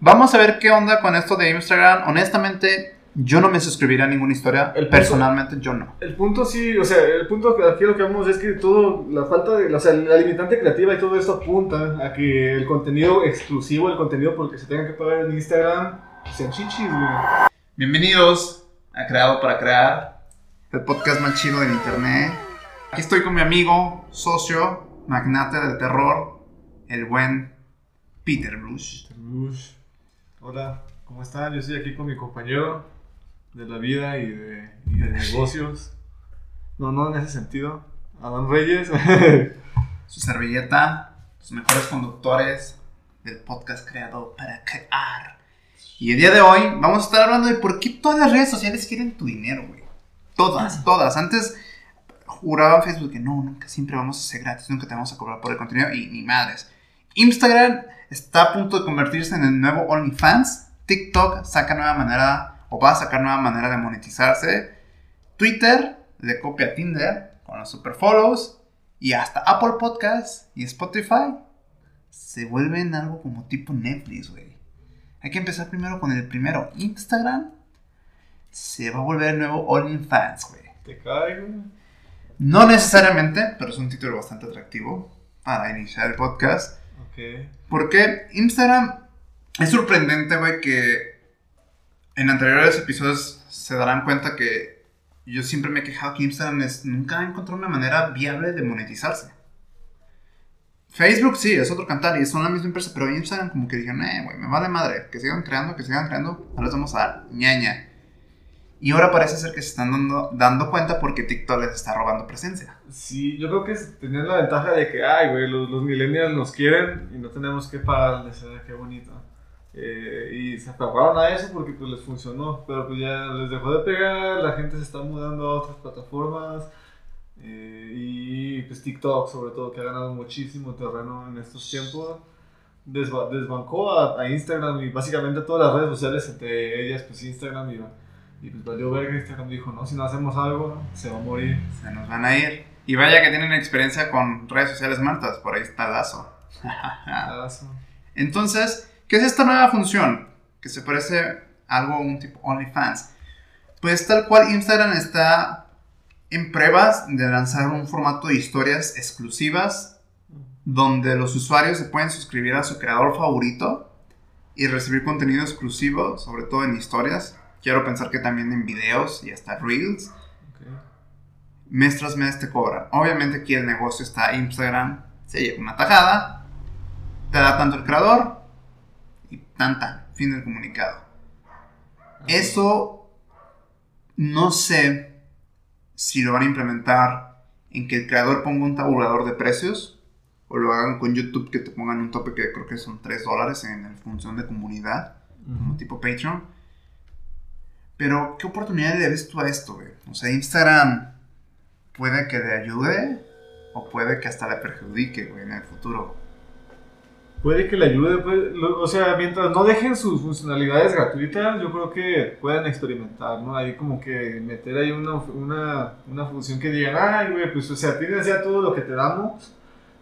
Vamos a ver qué onda con esto de Instagram. Honestamente, yo no me suscribiría a ninguna historia. El punto- Personalmente, yo no. El punto sí, o sea, el punto que aquí lo que vemos es que todo, la falta de, o sea, la limitante creativa y todo esto apunta a que el contenido exclusivo, el contenido por el que se tenga que pagar en Instagram, sean chichis, güey. Bienvenidos a Creado para Crear, el podcast más chido del internet. Aquí estoy con mi amigo, socio, magnate del terror, el buen Peter Bruce. Ush. Hola, ¿cómo están? Yo estoy aquí con mi compañero de la vida y de, y de negocios. No, no en ese sentido. Adán Reyes. Su servilleta, los mejores conductores del podcast Creado para Crear. Y el día de hoy vamos a estar hablando de por qué todas las redes sociales quieren tu dinero, güey. Todas, todas. Antes juraba Facebook que no, nunca, siempre vamos a ser gratis, nunca te vamos a cobrar por el contenido y ni madres. Instagram está a punto de convertirse en el nuevo OnlyFans. TikTok saca nueva manera o va a sacar nueva manera de monetizarse. Twitter le copia a Tinder con los super follows. Y hasta Apple Podcasts y Spotify se vuelven algo como tipo Netflix, güey. Hay que empezar primero con el primero. Instagram se va a volver el nuevo OnlyFans, güey. Te güey. No necesariamente, pero es un título bastante atractivo para iniciar el podcast. Ok. Porque Instagram es sorprendente, güey, que en anteriores episodios se darán cuenta que yo siempre me he quejado que Instagram es, nunca ha encontrado una manera viable de monetizarse. Facebook sí, es otro cantar y son la misma empresa, pero Instagram como que dijeron, eh, güey, me vale madre, que sigan creando, que sigan creando, no les vamos a dar ñaña. Y ahora parece ser que se están dando, dando cuenta porque TikTok les está robando presencia. Sí, yo creo que tenían la ventaja de que, ay, güey, los, los millennials nos quieren y no tenemos que pagarles, ¿eh? qué bonito. Eh, y se aferraron a eso porque pues les funcionó, pero pues ya les dejó de pegar, la gente se está mudando a otras plataformas eh, y pues TikTok sobre todo que ha ganado muchísimo terreno en estos tiempos. Desba- desbancó a, a Instagram y básicamente a todas las redes sociales, entre ellas pues Instagram y, y pues valió ver que Instagram dijo, no, si no hacemos algo, se va a morir. Se nos van a ir. Y vaya que tienen experiencia con redes sociales muertas, por ahí está Lazo. Eso. Entonces, ¿qué es esta nueva función? Que se parece a algo, un tipo OnlyFans. Pues tal cual Instagram está en pruebas de lanzar un formato de historias exclusivas donde los usuarios se pueden suscribir a su creador favorito y recibir contenido exclusivo, sobre todo en historias. Quiero pensar que también en videos y hasta reels. Ok. mes tras mes te cobran. Obviamente aquí el negocio está Instagram, se lleva una tajada, te da tanto el creador y tanta, fin del comunicado. Eso no sé si lo van a implementar en que el creador ponga un tabulador de precios o lo hagan con YouTube que te pongan un tope que creo que son 3 dólares en función de comunidad, como tipo Patreon. Pero, ¿qué oportunidad le ves tú a esto, güey? O sea, Instagram puede que le ayude o puede que hasta le perjudique, güey, en el futuro. Puede que le ayude, lo- o sea, mientras no dejen sus funcionalidades gratuitas, yo creo que pueden experimentar, ¿no? Ahí como que meter ahí una, una, una función que digan, ay, güey, pues, o sea, tienes ya todo lo que te damos,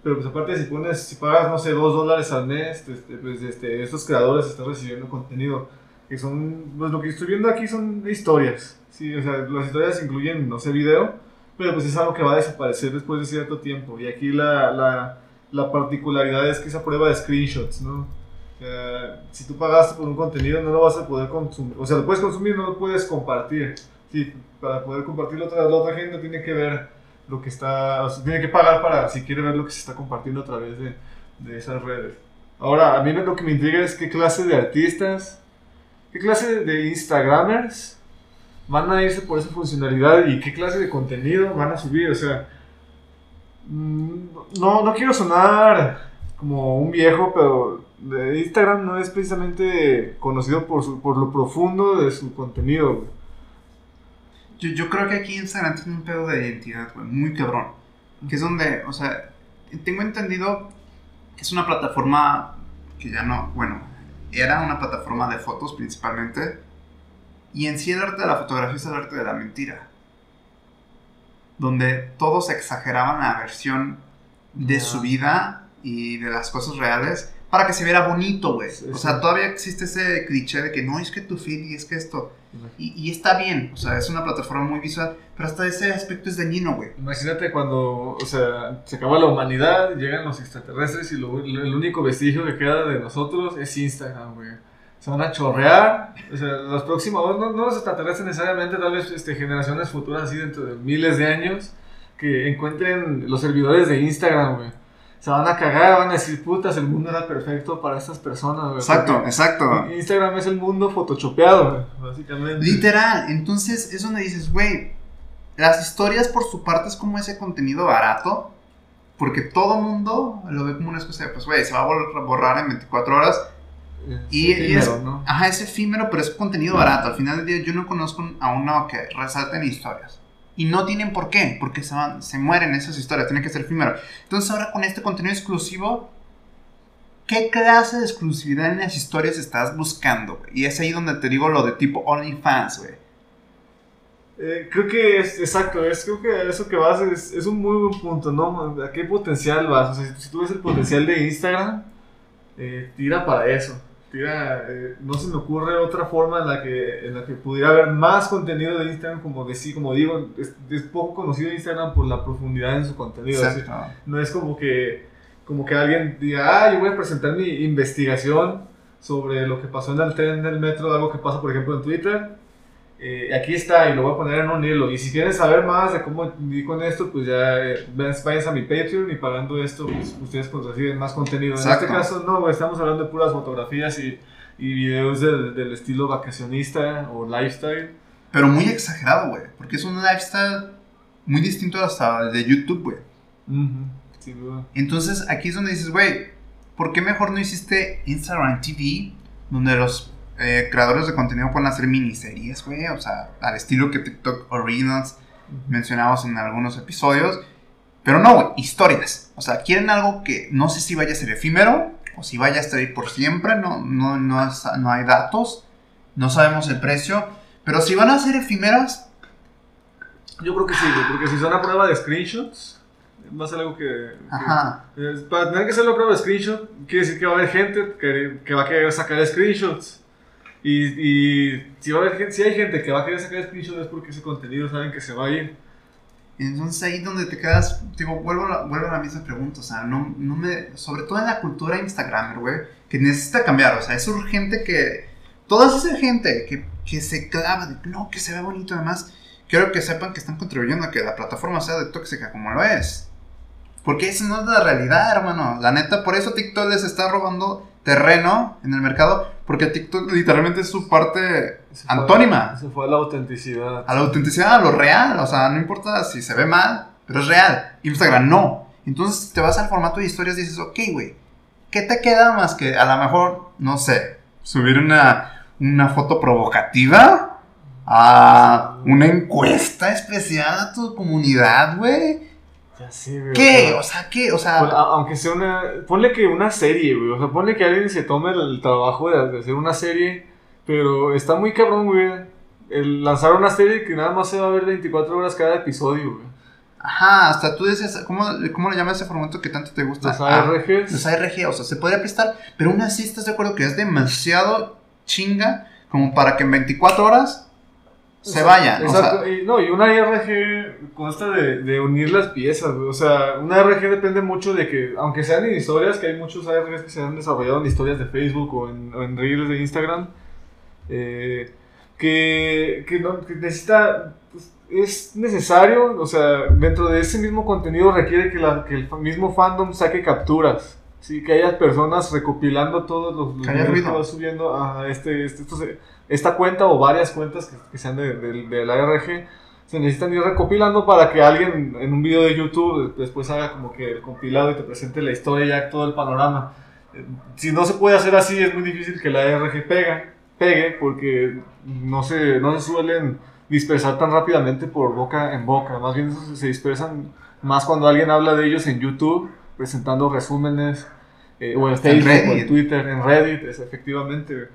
pero pues aparte si pones, si pagas, no sé, dos dólares al mes, este, pues este, estos creadores están recibiendo contenido, que son, pues lo que estoy viendo aquí son historias, sí, o sea, las historias incluyen, no sé, video, pero pues es algo que va a desaparecer después de cierto tiempo, y aquí la... la la particularidad es que esa prueba de screenshots, ¿no? Sea, si tú pagaste por un contenido, no lo vas a poder consumir. O sea, lo puedes consumir, no lo puedes compartir. Sí, para poder compartirlo, otra, la otra gente tiene que ver lo que está. O sea, tiene que pagar para si quiere ver lo que se está compartiendo a través de, de esas redes. Ahora, a mí lo que me intriga es qué clase de artistas, qué clase de Instagramers van a irse por esa funcionalidad y qué clase de contenido van a subir. O sea, Mm, No, no quiero sonar como un viejo, pero Instagram no es precisamente conocido por, su- por lo profundo de su contenido. Yo, yo creo que aquí Instagram tiene un pedo de identidad, güey, muy cabrón. Que es donde, o sea, tengo entendido que es una plataforma que ya no, bueno, era una plataforma de fotos principalmente. Y en sí el arte de la fotografía es el arte de la mentira. Donde todos exageraban la versión de su vida y de las cosas reales para que se viera bonito, güey. Sí, O sí. sea, todavía existe ese cliché de que no, es que tu feed y es que esto. Y, y está bien, o sea, es una plataforma muy visual, pero hasta ese aspecto es dañino, güey. Imagínate cuando, o sea, se acaba la humanidad, llegan los extraterrestres y lo- lo- el único vestigio que queda de nosotros es Instagram, güey. Se van a chorrear, o sea, los próximos, no, no los extraterrestres necesariamente, tal vez este, generaciones futuras así dentro de miles de años, que encuentren los servidores de Instagram, güey. Se van a cagar, van a decir, putas, el mundo era perfecto para estas personas, güey. Exacto, exacto. Porque Instagram es el mundo photoshopeado, güey, básicamente. Literal, entonces es donde dices, güey, las historias por su parte es como ese contenido barato, porque todo mundo lo ve como una excusa pues, güey, se va a borrar, en 24 horas. Es Y, y es, efímero, ¿no? ajá, es efímero, pero es contenido barato. Al final del día yo no conozco a uno que resalten historias. Y no tienen por qué, porque se, van, se mueren esas historias, tiene que ser efímero. Entonces ahora con este contenido exclusivo, ¿qué clase de exclusividad en las historias estás buscando? Y es ahí donde te digo lo de tipo OnlyFans, güey. Eh, creo que es exacto, es creo que eso que vas es, es un muy buen punto, ¿no? ¿A qué potencial vas? O sea, si, si tú ves el potencial de Instagram, eh, tira para eso. Tira, eh, no se me ocurre otra forma en la que en la que pudiera haber más contenido de Instagram, como decir, como digo, es, es poco conocido Instagram por la profundidad en su contenido. así. No es como que, como que alguien diga, ah, yo voy a presentar mi investigación sobre lo que pasó en el tren del metro, algo que pasa, por ejemplo, en Twitter. Eh, aquí está y lo voy a poner en un hilo. Y si quieren saber más de cómo di con esto, pues ya eh, vayan a mi Patreon y pagando esto, pues ustedes pues, reciben más contenido. En Exacto. este caso, no, estamos hablando de puras fotografías y, y videos del, del estilo vacacionista o lifestyle. Pero muy exagerado, güey. Porque es un lifestyle muy distinto hasta de YouTube, güey. Sin duda. Entonces aquí es donde dices, güey, ¿por qué mejor no hiciste Instagram TV? Donde los eh, creadores de contenido pueden hacer miniseries, güey. O sea, al estilo que TikTok Originals mencionamos en algunos episodios. Pero no, güey, historias. O sea, quieren algo que no sé si vaya a ser efímero o si vaya a estar ahí por siempre. No, no, no, es- no hay datos. No sabemos el precio. Pero si van a ser efímeras, Yo creo que sí, güey, porque si son a prueba de screenshots, va a ser algo que... que- ajá. para tener que hacer la prueba de screenshot, quiere decir que va a haber gente que, que va a querer sacar screenshots. Y, y si, va a haber, gen- si hay gente que va a querer sacar screenshots es porque ese contenido saben que se va a ir. Entonces ahí donde te quedas, digo, vuelvo a la, a misma pregunta, o sea, no, no me, sobre todo en la cultura Instagramer, güey, que necesita cambiar, o sea, es urgente que, toda esa gente que, que se clava de, no, que se ve bonito además, quiero que sepan que están contribuyendo a que la plataforma sea de tóxica como lo es. Porque eso no es la realidad, hermano. La neta, por eso TikTok les está robando terreno en el mercado, porque TikTok literalmente es su parte Se fue- antónima Se fue a la autenticidad. a la autenticidad, a lo real. O sea, no importa si se ve mal, pero es real. Instagram no. Entonces te vas al formato de historias y dices, ok, güey, ¿qué te queda más que a lo mejor, no sé, subir una, una foto provocativa? A una encuesta especial a tu comunidad, güey. Ya sé, güey, ¿Qué? o sea, ¿qué? O sea, a- aunque sea una... Ponle que una serie, güey. O sea, ponle que alguien se tome el, trabajo de, hacer una serie, pero está muy cabrón, güey. El lanzar una serie que nada más se va a ver 24 horas cada episodio, güey. ajá, hasta tú dices, ¿cómo, ¿cómo le llamas ese formato que tanto te gusta? Los Ah, ARGs. Los ARG, o sea, se podría prestar, pero aún así estás de acuerdo que es demasiado chinga como para que en 24 horas se vayan. Exacto, no, y una IRG consta de, unir las piezas. O sea, una IRG depende mucho de que, aunque sean en historias, que hay muchos ARGs que se han desarrollado en historias de Facebook o en, o Reels de Instagram, eh, que, que, no- necesita, pues, es necesario, o sea, dentro de ese mismo contenido requiere que, la- que el mismo fandom saque capturas. Sí, que haya personas recopilando todos los, los videos ruido. que subiendo a este, este, estos, esta cuenta o varias cuentas que, que sean de, de- de la ARG se necesitan ir recopilando para que alguien en un video de YouTube después haga como que el compilado y te presente la historia ya todo el panorama. Eh, Si no se puede hacer así es muy difícil que la ARG pega, pegue porque no se, no se suelen dispersar tan rápidamente por boca en boca, más bien se dispersan más cuando alguien habla de ellos en YouTube presentando resúmenes eh, o en Facebook o en. Twitter, en Reddit, es, efectivamente.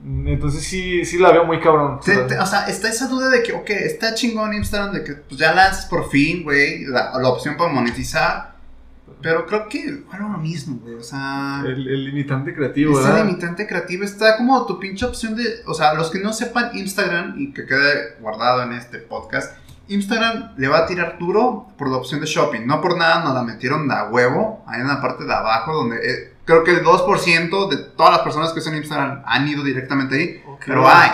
Mm, Entonces sí, sí la veo muy cabrón. te- te- o sea, está esa duda de que, ok, está chingón Instagram de que pues, ya lanzas por fin, güey, la, la opción para monetizar. Pero creo que fueron lo mismo, güey. O sea. El, el limitante creativo, Ese ¿verdad? limitante creativo está como tu pinche opción de. O sea, los que no sepan Instagram y que quede guardado en este podcast, Instagram le va a tirar duro por la opción de shopping. No por nada nos la metieron de a huevo, ahí en la parte de abajo, donde eh, creo que el 2% de todas las personas que usan Instagram han ido directamente ahí. Pero hay.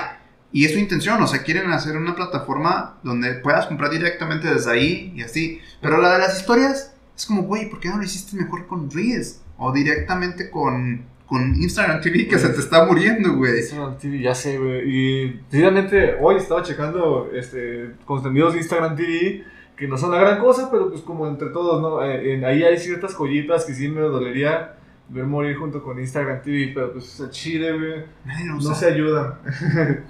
Y es su intención, o sea, quieren hacer una plataforma donde puedas comprar directamente desde ahí y así. Pero la de las historias es como, güey, ¿por qué no lo hiciste mejor con Reels? O directamente con, con Instagram TV que se te está muriendo, güey. Instagram TV, ya sé, güey. Y precisamente hoy estaba checando este, contenidos de Instagram TV que no son la gran cosa, pero pues como entre todos, ¿no? Eh, en- ahí hay ciertas joyitas que sí me dolería ver morir junto con Instagram TV, pero pues el chile, güey, Nadie lo no usa. se ayudan.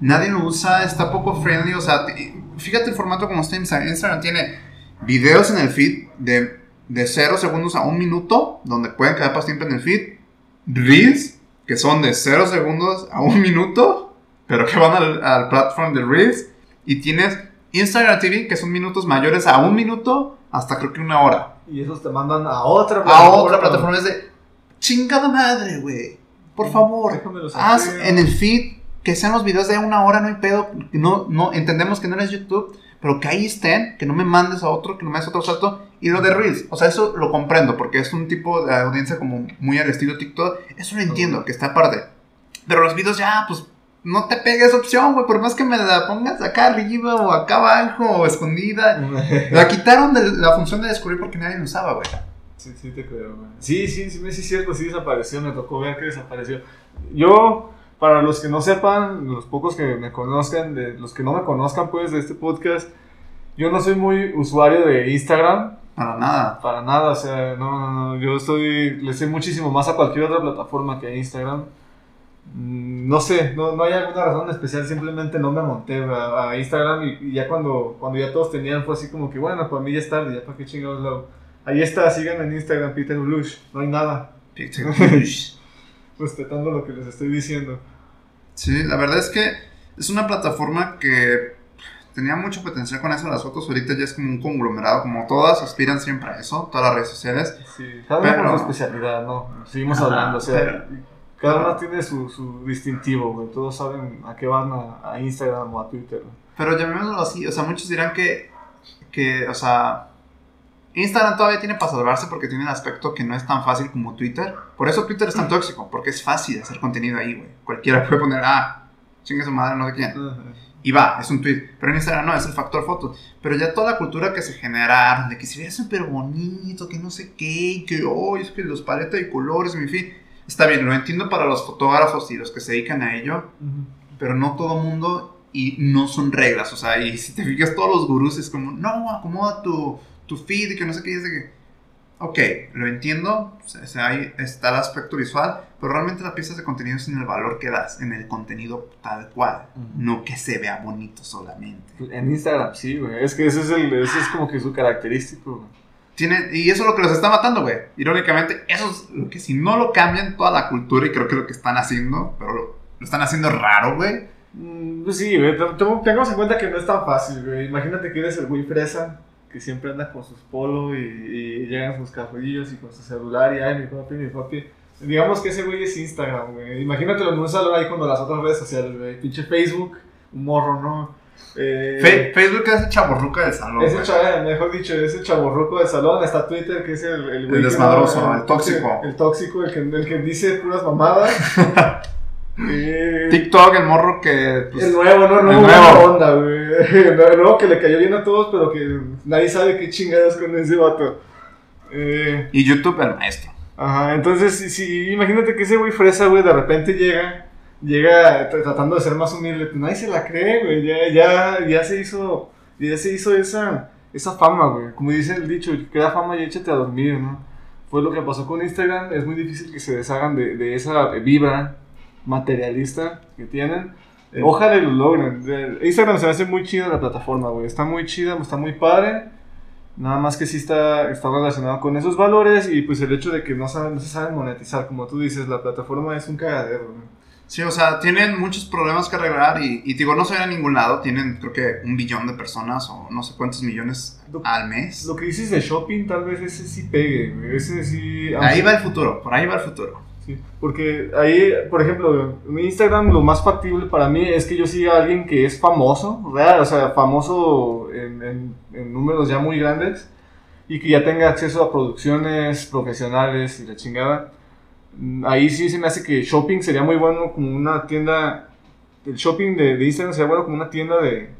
Nadie lo usa, está poco friendly. O sea, te- fíjate el formato como está Instagram. Instagram tiene videos en el feed de, de 0 segundos a 1 minuto, donde pueden quedar para siempre en el feed. Reels, que son de 0 segundos a 1 minuto, pero que van al, al platform de Reels. Y tienes Instagram TV, que son minutos mayores a 1 minuto hasta creo que una hora. Y esos te mandan a otra A otra plataforma es de chingada madre, güey. Por favor, haz en el feed que sean los videos de una hora, no hay pedo. No, no, entendemos que no eres YouTube, pero que ahí estén, que no me mandes a otro, que no me des otro salto. Y lo de Reels, o sea, eso lo comprendo, porque es un tipo de audiencia como muy al estilo TikTok. Eso lo entiendo, que está aparte. Pero los videos ya, pues, no te pegues opción, güey, por más que me la pongas acá arriba o acá abajo o escondida. La quitaron de la función de descubrir porque nadie lo usaba, güey. Sí, sí te creo, güey. Sí, sí, sí, sí, es cierto, sí desapareció, me tocó ver que desapareció. Yo, para los que no sepan, los pocos que me conozcan, de, los que no me conozcan, pues, de este podcast, yo no soy muy usuario de Instagram, Para nada. para nada, o sea, no, no, no, yo estoy, le sé muchísimo más a cualquier otra plataforma que a Instagram. Mm, No sé, no, no hay alguna razón especial, simplemente no me monté a, a Instagram y, y ya cuando, cuando ya todos tenían fue así como que, bueno, para mí ya es tarde, ya para qué chingados lo. Ahí está, síganme en Instagram, Peter Blush, no hay nada, respetando lo que les estoy diciendo. Sí, la verdad es que es una plataforma que tenía mucho potencial con eso de las fotos. Ahorita ya es como un conglomerado, como todas aspiran siempre a eso, todas las redes sociales. Sí, cada uno Pero- con su especialidad, ¿no? Seguimos Ajá, hablando, o sea, pero- cada uno tiene su, su distintivo, güey, todos saben a qué van a, a Instagram o a Twitter. güey. Pero llamémoslo así, o sea, muchos dirán que, que, o sea, Instagram todavía tiene para salvarse porque tiene el aspecto que no es tan fácil como Twitter. Por eso Twitter es tan tóxico, porque es fácil hacer contenido ahí, güey. Cualquiera puede poner, ah, chingue su madre, no sé quién. Y va, es un tweet. Pero en Instagram no, es el factor foto. Pero ya toda la cultura que se generaron, de que se vea súper bonito, que no sé qué, que, oh, es que los paletas de colores, en fin. Está bien, lo entiendo para los fotógrafos y los que se dedican a ello, pero no todo mundo y no son reglas. O sea, y si te fijas, todos los gurús es como, no, acomoda tu, tu feed y que no sé qué, y es de que. Ok, lo entiendo, o sea, ahí está el aspecto visual, pero realmente la pieza de contenido es en el valor que das, en el contenido tal cual, Ujú. no que se vea bonito solamente. En Instagram, sí, güey. Es que ese es, el, ese es como que su característico. güey. Tiene, y eso es lo que los está matando, güey. Irónicamente, eso es lo que si no lo cambian toda la cultura, y creo que es lo que están haciendo, pero lo, lo están haciendo raro, güey. Mm, Pues sí, güey. te- te- Tengamos en cuenta que no es tan fácil, güey. Imagínate que eres el güey fresa que siempre anda con sus polos y, y llegan sus cafillos y con su celular y ay, mi papi, mi papi. Digamos que ese güey es Instagram, güey. Imagínatelo en un salón ahí con las otras redes sociales, güey. Pinche Facebook, un morro, ¿no? Eh, Fe- Facebook es el chaborruca del salón, Ese mejor dicho, ese chaborruco del salón, está Twitter, que es el, el, güey que desmadroso, no- el tóxico. El, tóxico, el que, el que dice puras mamadas. Eh, TikTok, el morro que... pues, el nuevo, no, no, el buena nuevo. onda, güey. El nuevo que le cayó bien a todos, pero que nadie sabe qué chingadas con ese vato. Eh, y YouTube, el maestro. ajá, entonces, si, si- imagínate que ese güey fresa, güey, de repente llega, llega tr- tratando de ser más humilde, pues nadie se la cree, güey, ya, ya, ya se hizo, ya se hizo esa, esa fama, güey, como dice el dicho, crea fama y échate a dormir, ¿no? Fue lo que pasó con Instagram, es muy difícil que se deshagan de, de esa vibra materialista que tienen. Eh, Ojalá lo logren. Instagram se me hace muy chida la plataforma, güey. Está muy chida, está muy padre. Nada más que sí está, está relacionado con esos valores y pues el hecho de que no, saben, no se saben monetizar, como tú dices, la plataforma es un cagadero. güey. Sí, o sea, tienen muchos problemas que arreglar y, y digo, no se ven a ningún lado. Tienen, creo que, un billón de personas o no sé cuántos millones Lo- al mes. Lo que dices de shopping, tal vez ese sí pegue, güey. Ese sí. Ahí va el futuro, por ahí va el futuro. Sí, porque ahí, por ejemplo, en Instagram lo más factible para mí es que yo siga a alguien que es famoso, real, o sea, famoso en, en- en números ya muy grandes y que ya tenga acceso a producciones profesionales y la chingada. Ahí sí se me hace que shopping sería muy bueno como una tienda, el shopping de, de Instagram sería bueno como una tienda de,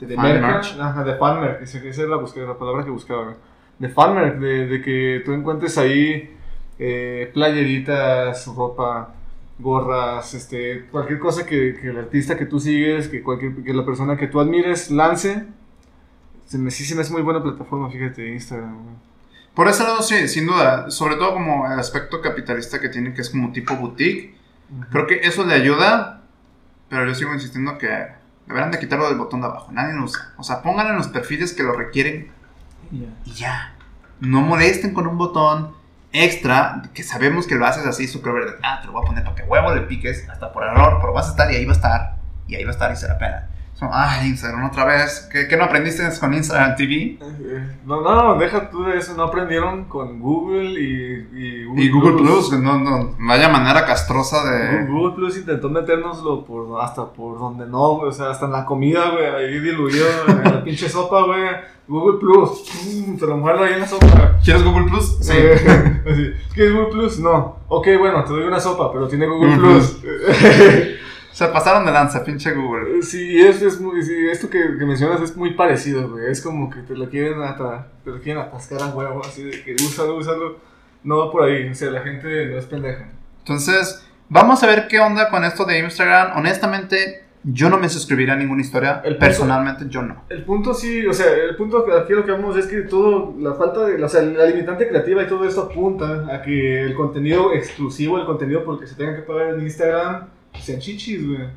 de, merca, merch. ajá, de fan merch, esa esa es la, la palabra que buscaba, de fan merch, de, de que tú encuentres ahí eh, playeritas, ropa, gorras, este, cualquier cosa que, que el artista que tú sigues, que, cualquier, que la persona que tú admires lance. Se me, sí se me hace muy buena plataforma, fíjate, Instagram. Por ese lado, sí, sin duda. Sobre todo como el aspecto capitalista que tiene, que es como tipo boutique. Creo que eso le ayuda, pero yo sigo insistiendo que deberán de quitarlo del botón de abajo. Nadie lo usa. O sea, pónganlo en los perfiles que lo requieren y ya. No molesten con un botón extra que sabemos que lo haces así verde. Ah, te lo voy a poner para que huevo le piques, hasta por error, pero vas a estar y ahí va a estar. Y ahí va a estar y será pena. So, Ay, Instagram otra vez. ¿Qué, qué no aprendiste con Instagram TV? No, no, deja tú de eso, no aprendieron con Google y, y Google, Y Google Plus, no, no, vaya manera castrosa de... Google Plus intentó metérnoslo por, hasta por donde no, güey, o sea, hasta en la comida, güey, ahí diluido en la pinche sopa, güey. Google Plus, pum, te lo muerdo ahí en la sopa. ¿Quieres Google Plus? Sí. Eh, ¿Quieres Google Plus? No. Ok, bueno, te doy una sopa, pero tiene Google Google Plus. Se pasaron de lanza, pinche Google. Sí, es, es muy, sí, esto que, que mencionas es muy parecido, güey. Es como que te lo quieren ata- te lo quieren atascar a huevo, así de que úsalo, úsalo. No va por ahí, o sea, la gente no es pendeja. Entonces, vamos a ver qué onda con esto de Instagram. Honestamente, yo no me suscribiría a ninguna historia. El punto- Personalmente, yo no. El punto sí, o sea, el punto que aquí lo que vamos es que todo, la falta de, o sea, la limitante creativa y todo esto apunta a que el contenido exclusivo, el contenido porque se tenga que pagar en Instagram, sean chichis, güey.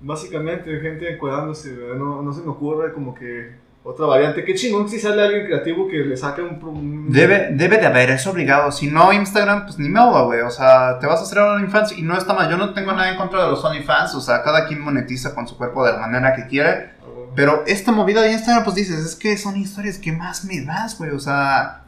Básicamente, gente encuadrándose, güey. No, no se me ocurre como que otra variante. Qué chingón si sale alguien creativo que le saque un... Debe, debe de haber, es obligado. Si no, Instagram, pues ni modo, güey. O sea, te vas a hacer un OnlyFans y no está mal. Yo no tengo nada en contra de los OnlyFans. O sea, cada quien monetiza con su cuerpo de la manera que quiere. Pero esta movida de Instagram, pues dices, es que son historias que más me das, güey. O sea,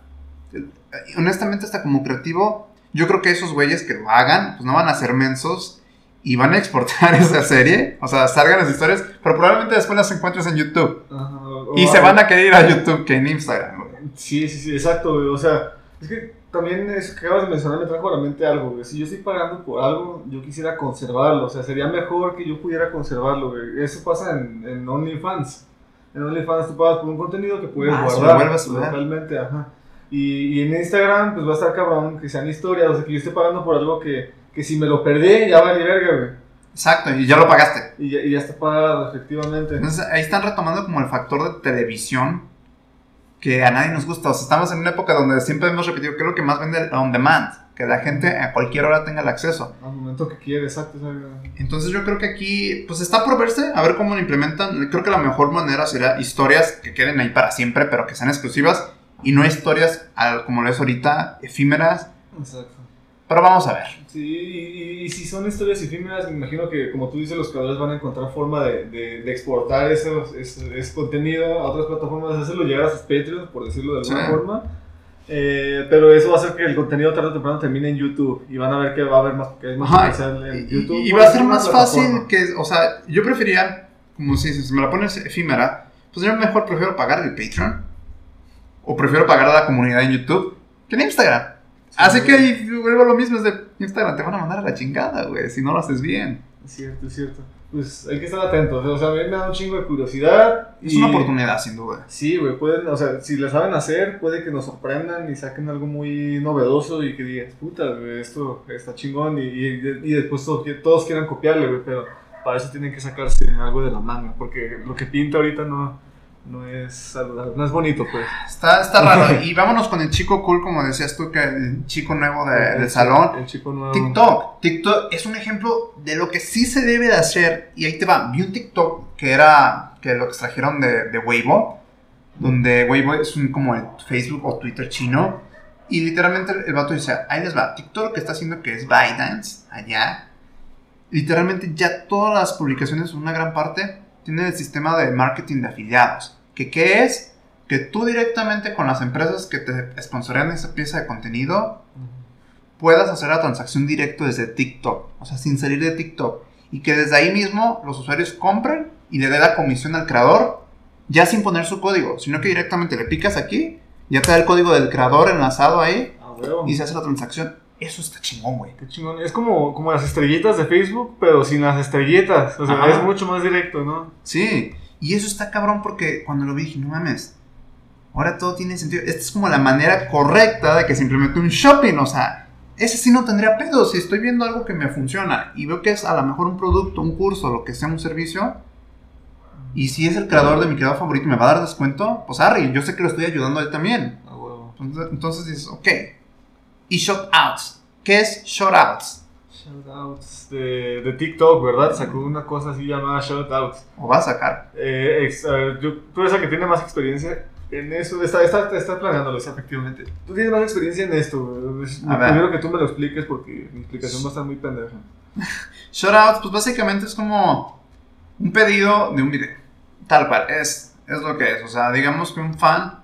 honestamente, hasta como creativo, yo creo que esos güeyes que lo hagan, pues no van a ser mensos y van a exportar esa serie. O sea, salgan las historias, pero probablemente después las encuentres en YouTube. Ajá, Y se van a querer ir a YouTube que en Instagram, güey. Sí, sí, sí, exacto, güey. O sea, es que también eso que acabas de mencionar me trajo a la mente algo, güey. Si yo estoy pagando por algo, yo quisiera conservarlo. O sea, sería mejor que yo pudiera conservarlo, güey. Eso pasa en, en OnlyFans. En OnlyFans tú pagas por un contenido que puedes Ah, guardar localmente, ajá. Y, y en Instagram, pues va a estar cabrón que sean historias. O sea, que yo esté pagando por algo que, que si me lo perdí, ya vale verga, güey. Exacto, y ya lo pagaste. Y ya, y ya está pagado, efectivamente. Entonces ahí están retomando como el factor de televisión que a nadie nos gusta. O sea, estamos en una época donde siempre hemos repetido que es lo que más vende on demand, que la gente a cualquier hora tenga el acceso. Al momento que quiere, exacto. Entonces yo creo que aquí, pues está por verse, a ver cómo lo implementan. Creo que la mejor manera sería historias que queden ahí para siempre, pero que sean exclusivas y no historias como lo es ahorita, efímeras. Exacto. Pero vamos a ver. Sí, y, y si son historias efímeras, me imagino que, como tú dices, los creadores van a encontrar forma de, de, de exportar esos, ese, ese contenido a otras plataformas, hacerlo llegar a sus Patreons, por decirlo de alguna Sí. forma. Eh, pero eso va a hacer que el contenido tarde o temprano termine en YouTube y van a ver que va a haber más, que hay más Ajá, en Y, YouTube. y va a ser más fácil que, o sea, yo preferiría, como si si me la pones efímera, pues yo mejor prefiero pagar el Patreon o prefiero pagar a la comunidad en YouTube que en Instagram. Así que ahí vuelvo lo mismo, es de Instagram, te van a mandar a la chingada, güey, si no lo haces bien. Es cierto, es cierto. Pues hay que estar atentos. O sea, a mí me da un chingo de curiosidad. Es y- una oportunidad, sin duda. Sí, güey, pueden, o sea, si le saben hacer, puede que nos sorprendan y saquen algo muy novedoso y que digas, puta, güey, esto está chingón y, y, y después todos, todos quieran copiarle, güey, pero para eso tienen que sacarse algo de la manga, porque lo que pinta ahorita no, no es saludable, no es bonito, pues. Está, está raro. y vámonos con el chico cool, como decías tú, que el chico nuevo de- El del salón. El chico nuevo. TikTok. TikTok es un ejemplo de lo que sí se debe de hacer. Y ahí te va. Vi un TikTok que era que lo extrajeron de, de Weibo. Donde Weibo es un, como el Facebook o Twitter chino. Y literalmente el vato dice, ahí les va, TikTok lo que está haciendo que es ByteDance, allá. Literalmente ya todas las publicaciones, una gran parte, tienen el sistema de marketing de afiliados. ¿Que qué es? Que tú directamente con las empresas que te sponsorean esa pieza de contenido, puedas hacer la transacción directo desde TikTok, o sea, sin salir de TikTok. Y que desde ahí mismo los usuarios compren y le dé la comisión al creador, ya sin poner su código, sino que directamente le picas aquí, ya te da el código del creador enlazado ahí Ah, y se hace la transacción. Eso está chingón, güey. Qué chingón. Es como, como las estrellitas de Facebook, pero sin las estrellitas. O sea, Ajá. es mucho más directo, ¿no? Sí, y eso está cabrón porque cuando lo vi dije, no mames, ahora todo tiene sentido. Esta es como la manera correcta de que se implemente un shopping, o sea, ese sí no tendría pedo. Si estoy viendo algo que me funciona y veo que es a lo mejor un producto, un curso, lo que sea, un servicio, y si es el creador de mi creador favorito y me va a dar descuento, pues arre, yo sé que lo estoy ayudando a él también. Ah. Entonces, entonces dices, ok. Y shoutouts. ¿Qué es shoutouts? Shoutouts de, de TikTok, ¿verdad? Sacó una cosa así llamada shoutouts. O va a sacar. Eh, ex- a ver, yo- tú eres la que tiene más experiencia en eso. Está, está, está planeándolo, efectivamente. Tú tienes más experiencia en esto. Primero que tú me lo expliques porque mi explicación va a estar muy pendeja. Shoutouts, pues básicamente es como un pedido de un video. Tal cual, es, es lo que es. O sea, digamos que un fan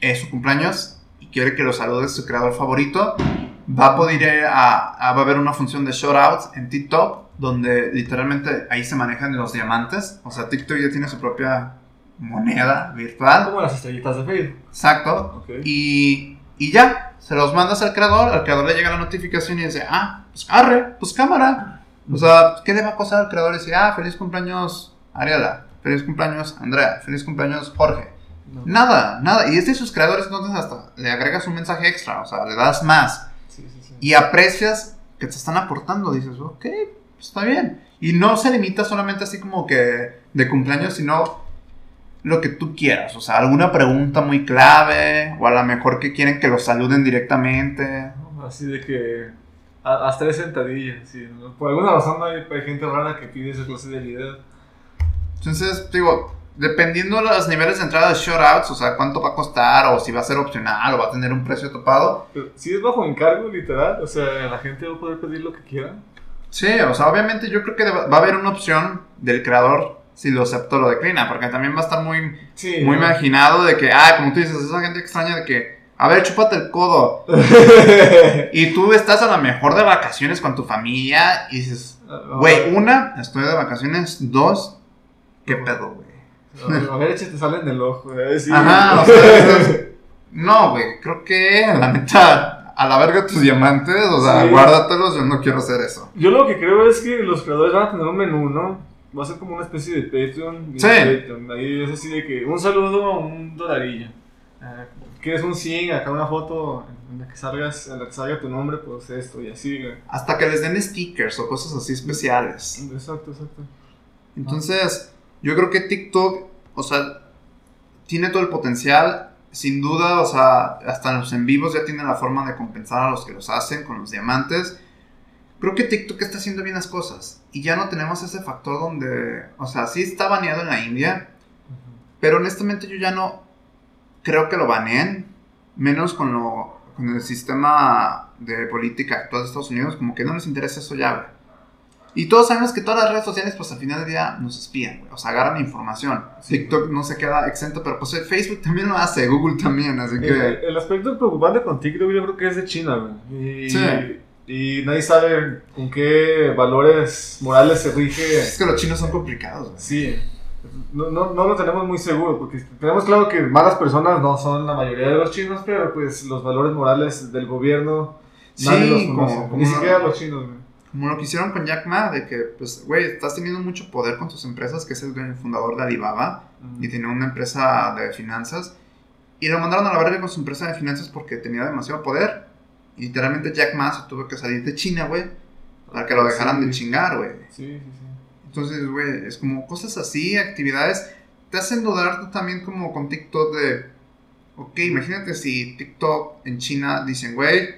es su cumpleaños quiere que lo salude su creador favorito. Va a poder ir a, a- va a haber una función de shoutouts en TikTok donde literalmente ahí se manejan los diamantes. O sea, TikTok ya tiene su propia moneda virtual. Como las estrellitas de Facebook. Exacto. Y, y ya, se los mandas al creador, al creador le llega la notificación y dice, ah, pues arre, pues cámara. O sea, ¿qué le va a costar al creador? Dice, ah, feliz cumpleaños Ariela, feliz cumpleaños Andrea, feliz cumpleaños Jorge. No. Nada, nada. Y es de sus creadores, entonces hasta le agregas un mensaje extra, o sea, le das más. Sí, sí, sí. Y aprecias que te están aportando, dices, ok, está bien. Y no se limita solamente así como que de cumpleaños, sino lo que tú quieras. O sea, alguna pregunta muy clave, o a lo mejor que quieren que los saluden directamente. Así de que. a- Haz tres sentadillas. sí. Por alguna razón hay, hay gente rara que pide esa clase de video. Entonces, digo, dependiendo de los niveles de entrada de shoutouts, o sea, cuánto va a costar, o si va a ser opcional, o va a tener un precio topado. Si es bajo encargo, literal, o sea, la gente va a poder pedir lo que quiera. Sí, o sea, obviamente yo creo que va a haber una opción del creador si lo acepta o lo declina, porque también va a estar muy Sí. muy imaginado de que, ah, como tú dices, esa gente extraña de que, a ver, chúpate el codo. Y tú estás a lo mejor de vacaciones con tu familia y dices, güey, una, estoy de vacaciones, dos, ¿qué pedo, güey? A ver, te sale en el ojo. eh, sí. Ajá, o sea, no, güey, creo que, la neta, a la verga tus diamantes, o sea, Sí. guárdatelos, yo no quiero hacer eso. Yo lo que creo es que los creadores van a tener un menú, ¿no? Va a ser como una especie de Patreon. Sí. Patreon. Ahí es así de que un saludo, un dolarillo. Ah, ¿Quieres un 100? Acá una foto en la que salgas, en la que salga tu nombre, pues esto y así, güey. Hasta que les den stickers o cosas así especiales. Exacto, exacto. Entonces, yo creo que TikTok, o sea, tiene todo el potencial. Sin duda, o sea, hasta los en vivos ya tienen la forma de compensar a los que los hacen con los diamantes. Creo que TikTok está haciendo bien las cosas. Y ya no tenemos ese factor donde, o sea, sí está baneado en la India. Pero honestamente yo ya no creo que lo baneen. Menos con, lo, con el sistema de política actual de Estados Unidos. Como que no les interesa eso ya. Y todos sabemos que todas las redes sociales, pues al final del día nos espían, güey. O sea, agarran información. Sí. TikTok no se queda exento, pero pues Facebook también lo hace, Google también, así que... el aspecto preocupante con TikTok yo creo que es de China, güey. Y, Sí. y nadie sabe con qué valores morales se rige. Es que los chinos son complicados, güey. Sí. No, no, no lo tenemos muy seguro, porque tenemos claro que malas personas no son la mayoría de los chinos, pero pues los valores morales del gobierno nadie Sí, los como- conoce. como Ni no- siquiera los chinos, güey. Como lo que hicieron con Jack Ma, de que, pues, güey, estás teniendo mucho poder con tus empresas, que es el fundador de Alibaba, y tenía una empresa de finanzas, y lo mandaron a la verga con su empresa de finanzas porque tenía demasiado poder. Y literalmente Jack Ma se tuvo que salir de China, güey, para que lo dejaran de chingar, güey. Sí, sí, sí. Entonces, güey, es como cosas así, actividades, te hacen dudar tú también como con TikTok de, ok, imagínate si TikTok en China dicen, güey,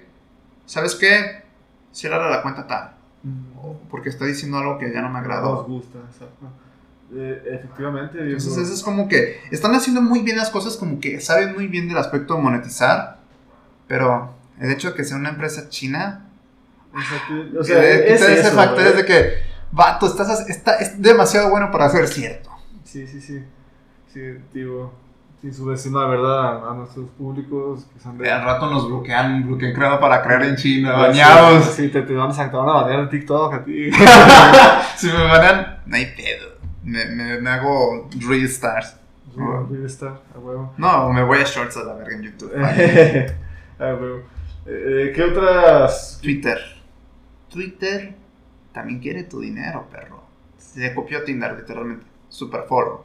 ¿sabes qué? Cierra la cuenta tal, porque está diciendo algo que ya no me Nos agradó. gusta, exacto. Eh, efectivamente, Entonces, eso es como que están haciendo muy bien las cosas, como que saben muy bien del aspecto de monetizar, Pero el hecho de que sea una empresa china, Exacto. O sea, sea, es ese eso, factor es de que, vato, estás, está, es demasiado bueno para ser cierto. Sí, sí, sí. Sí, digo, sin subestimar, ¿verdad? A, nuestros públicos que son de... Al rato nos bloquean, bloquean creado para creer en China, Sí, bañados. Sí, te, te van a, te van a banear en TikTok a ti. si me banean, no hay pedo. Me, me, me hago restars. Debe estar, a huevo. No, me voy a shorts a la verga en YouTube. a huevo. Eh, ¿Qué otras? Twitter. Twitter también quiere tu dinero, perro. Se copió Tinder, literalmente. Super foro.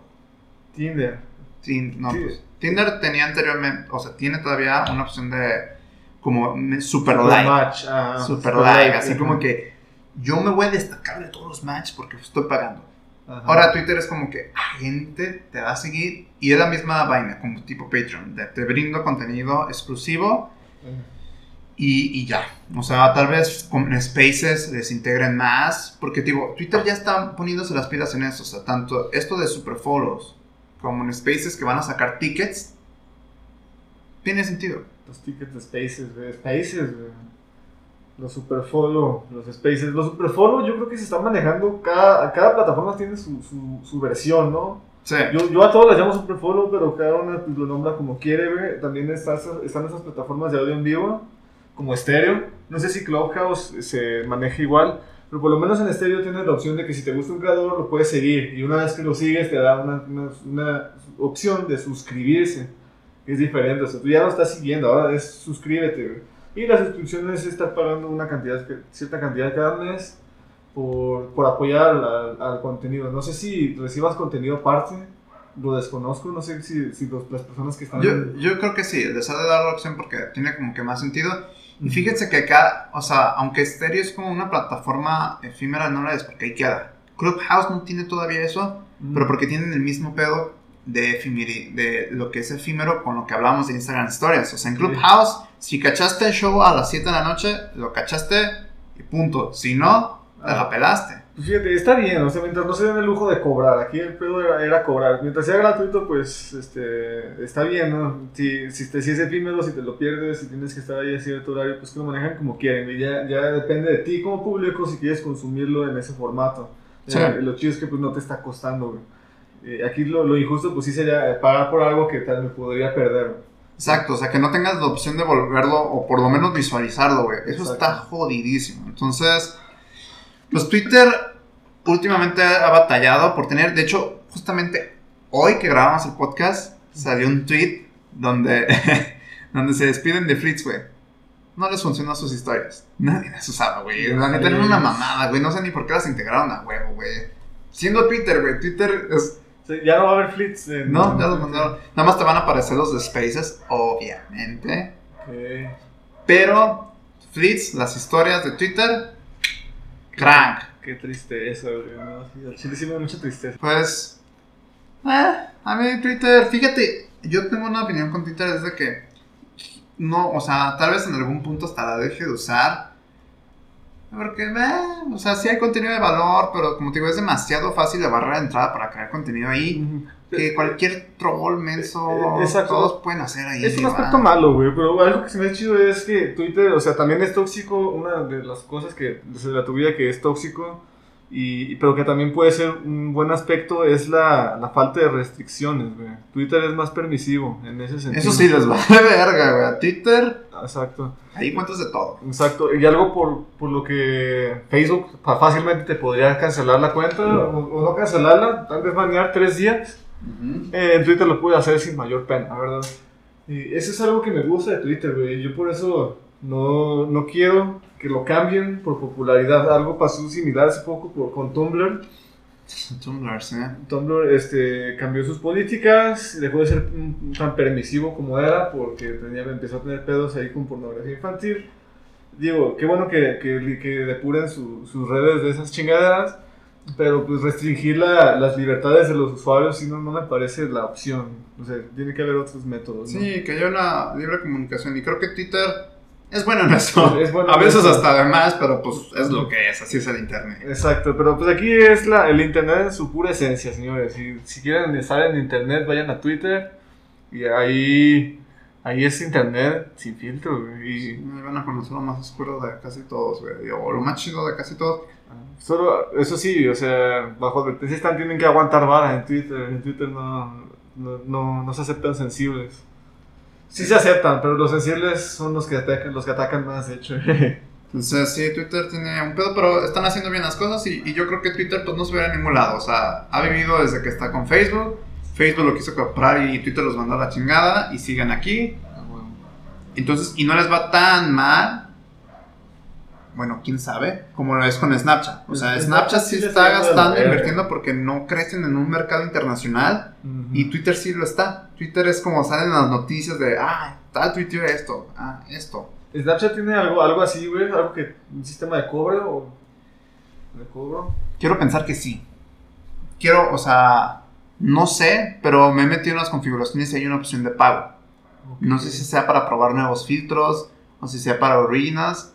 Tinder. Tin- no, Sí. pues, Tinder tenía anteriormente, o sea, tiene todavía una opción de como super Super like. match, ah, super super like, like, así ajá. como que yo me voy a destacar de todos los matches porque estoy pagando. Ahora Twitter es como que ah, gente te va a seguir y es la misma vaina, como tipo Patreon, de te brindo contenido exclusivo y, y ya. O sea, tal vez con Spaces les integren más, porque digo, Twitter ya está poniéndose las pilas en eso, o sea, tanto esto de superfollows como en Spaces que van a sacar tickets, tiene sentido. Los tickets de Spaces, güey. Spaces, güey. Los Superfollow, los Spaces. Los Superfollow yo creo que se están manejando. Cada, cada plataforma tiene su, su, su versión, ¿no? Sí. Yo, yo a todas las llamo Superfollow, pero cada una lo nombra como quiere, güey. También está están esas plataformas de audio en vivo, como estéreo. No sé si Clubhouse se maneja igual, pero por lo menos en estéreo tienes la opción de que si te gusta un creador lo puedes seguir. Y una vez que lo sigues te da una, una, una opción de suscribirse, que es diferente. O sea, tú ya lo estás siguiendo, ahora es suscríbete, güey. Y la suscripción es estar pagando una cantidad, cierta cantidad cada mes por, por apoyar al, al contenido. No sé si recibas contenido aparte, lo desconozco, no sé si, si los- las personas que están... Yo, yo creo que sí, les ha de dar la opción porque tiene como que más sentido. Y fíjense que acá, o sea, aunque Stereo es como una plataforma efímera, no la es porque ahí queda. Clubhouse no tiene todavía eso, Mm. pero porque tienen el mismo pedo de, de lo que es efímero con lo que hablábamos de Instagram Stories. O sea, en Sí. Clubhouse, si cachaste el show a las 7 de la noche, lo cachaste y punto. Si no, te la pelaste. Pues fíjate, está bien, o sea, mientras no se den el lujo de cobrar, aquí el pedo era, era cobrar. Mientras sea gratuito, pues este, está bien, ¿no? Si, si, te, si es efímero, si te lo pierdes, si tienes que estar ahí a cierto horario, pues que lo manejan como quieren. Y ya, ya depende de ti como público si quieres consumirlo en ese formato. Sí. Eh, lo chido es que pues no te está costando, güey. Eh, aquí lo, lo injusto, pues sí sería eh, pagar por algo que tal me podría perder. güey. Exacto, o sea, que no tengas la opción de volverlo o por lo menos visualizarlo, güey. Eso Exacto. está jodidísimo. Entonces, pues Twitter últimamente ha batallado por tener, de hecho, justamente hoy que grabamos el podcast, salió un tweet donde, donde se despiden de Fritz, güey. No les funcionó sus historias. Nadie las usaba, güey. La neta era una mamada, güey. No sé ni por qué las integraron a huevo, güey. Siendo Twitter, güey. Twitter es ya no va a haber flits. en- no, ya los mandaron. Nada más te van a aparecer los de Spaces, obviamente. Pero, Fritz, las historias de Twitter, crank. Qué tristeza, güey. No, sí, al chile sí me da mucha tristeza. Pues, eh, a mí Twitter, fíjate, yo tengo una opinión con Twitter desde que, no, o sea, tal vez en algún punto hasta la deje de usar. Porque, eh, o sea, sí hay contenido de valor, pero como te digo, es demasiado fácil la barrera de entrada para crear contenido ahí. Que cualquier troll, menso, Eh, exacto. todos pueden hacer ahí. Es un aspecto malo, güey, pero algo que se me ha chido es que Twitter, o sea, también es tóxico, una de las cosas que de la tu vida que es tóxico, y, pero que también puede ser un buen aspecto es la, la falta de restricciones, güey. Twitter es más permisivo en ese sentido. Eso sí les vale verga, güey. A Twitter, Exacto, ahí cuentas de todo. exacto. Y algo por, por lo que Facebook fa- fácilmente te podría cancelar la cuenta, o, o no cancelarla, tal vez banear tres días. Eh, en Twitter lo pude hacer sin mayor pena, ¿verdad? Y eso es algo que me gusta de Twitter, güey. Yo por eso no, no quiero que lo cambien por popularidad. Algo pasó similar hace poco por- con Tumblr. Tumblr, sí. Tumblr este, cambió sus políticas, dejó de ser tan permisivo como era porque tenía, empezó a tener pedos ahí con pornografía infantil. Digo, qué bueno que, que, que depuren su- sus redes de esas chingaderas, pero pues restringir la- las libertades de los usuarios sí no, no me parece la opción. O sea, tiene que haber otros métodos. ¿no? Sí, que haya una libre comunicación. Y creo que Twitter es bueno en eso. Es bueno a veces eso. hasta además, pero pues es lo que es. Así es el internet. Exacto, pero pues aquí es la, el internet en su pura esencia, señores. Si, si quieren estar en internet, vayan a Twitter y ahí, Ahí es internet sin filtro. Y Me van a conocer lo más oscuro de casi todos, güey. O lo más chido de casi todos. solo, eso sí, o sea, bajo advertencia están, tienen que aguantar vara en Twitter. En Twitter no, no, no, no se aceptan sensibles. Sí se aceptan, pero los sensibles son los que atacan, los que atacan más, de hecho. Entonces, sí, Twitter tiene un pedo, pero están haciendo bien las cosas y, y yo creo que Twitter pues no se ve a ningún lado. O sea, ha vivido desde que está con Facebook. Facebook lo quiso comprar y Twitter los mandó a la chingada y siguen aquí. Ah. Entonces, y no les va tan mal. Bueno, quién sabe, como lo es con Snapchat. O sea, Snapchat sí está gastando, invirtiendo porque no crecen en un mercado internacional. Y Twitter sí lo está. Twitter es como salen las noticias de, ah, tal tuiteó esto, ah, esto. Snapchat tiene algo, algo así, güey, algo que, un sistema de cobro o de cobro. Quiero pensar que sí. Quiero, o sea, no sé, pero me he metido en las configuraciones y hay una opción de pago. No sé si sea para probar nuevos filtros o si sea para originals.